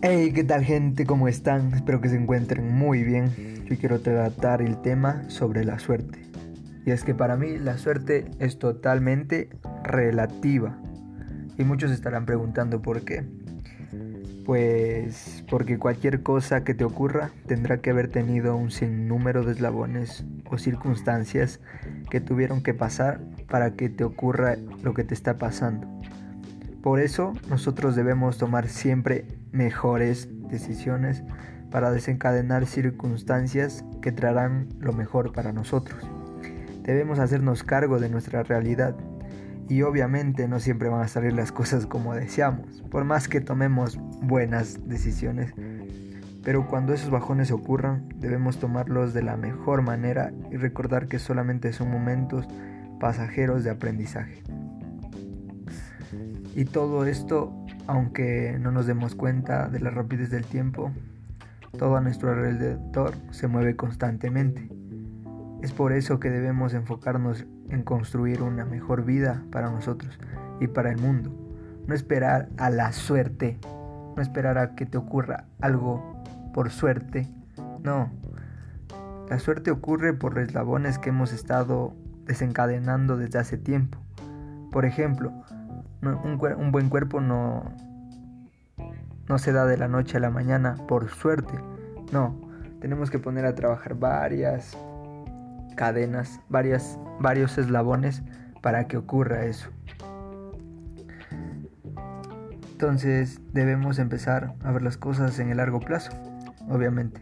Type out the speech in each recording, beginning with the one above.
Hey, ¿qué tal gente? ¿Cómo están? Espero que se encuentren muy bien. Yo quiero tratar el tema sobre la suerte. Y es que para mí la suerte es totalmente relativa. Y muchos estarán preguntando por qué. Pues porque cualquier cosa que te ocurra tendrá que haber tenido un sinnúmero de eslabones o circunstancias que tuvieron que pasar para que te ocurra lo que te está pasando. Por eso nosotros debemos tomar siempre mejores decisiones para desencadenar circunstancias que traerán lo mejor para nosotros. Debemos hacernos cargo de nuestra realidad y obviamente no siempre van a salir las cosas como deseamos, por más que tomemos buenas decisiones. Pero cuando esos bajones ocurran, debemos tomarlos de la mejor manera y recordar que solamente son momentos pasajeros de aprendizaje. Y todo esto aunque no nos demos cuenta de la rapidez del tiempo, todo a nuestro alrededor se mueve constantemente. Es por eso que debemos enfocarnos en construir una mejor vida para nosotros y para el mundo. No esperar a la suerte, no esperar a que te ocurra algo por suerte. No, la suerte ocurre por eslabones que hemos estado desencadenando desde hace tiempo. Por ejemplo, un, buen cuerpo no, no se da de la noche a la mañana por suerte. No, tenemos que poner a trabajar varias cadenas, varias, varios eslabones para que ocurra eso. Entonces debemos empezar a ver las cosas en el largo plazo, obviamente.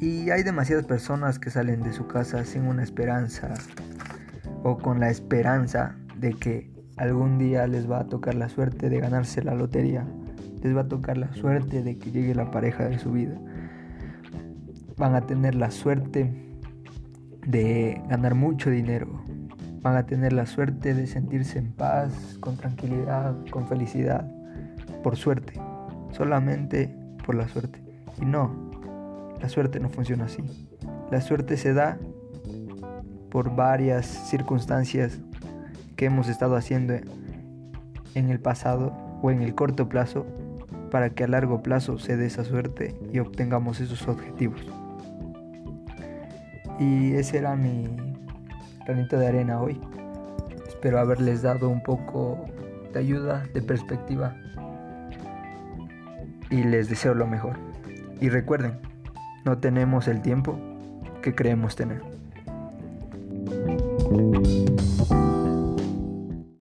Y hay demasiadas personas que salen de su casa sin una esperanza o con la esperanza de que Algún día les va a tocar la suerte de ganarse la lotería. Les va a tocar la suerte de que llegue la pareja de su vida. Van a tener la suerte de ganar mucho dinero. Van a tener la suerte de sentirse en paz, con tranquilidad, con felicidad. Por suerte. Solamente por la suerte. Y no, la suerte no funciona así. La suerte se da por varias circunstancias que hemos estado haciendo en el pasado o en el corto plazo para que a largo plazo se dé esa suerte y obtengamos esos objetivos. Y ese era mi granito de arena hoy. Espero haberles dado un poco de ayuda, de perspectiva. Y les deseo lo mejor. Y recuerden, no tenemos el tiempo que creemos tener.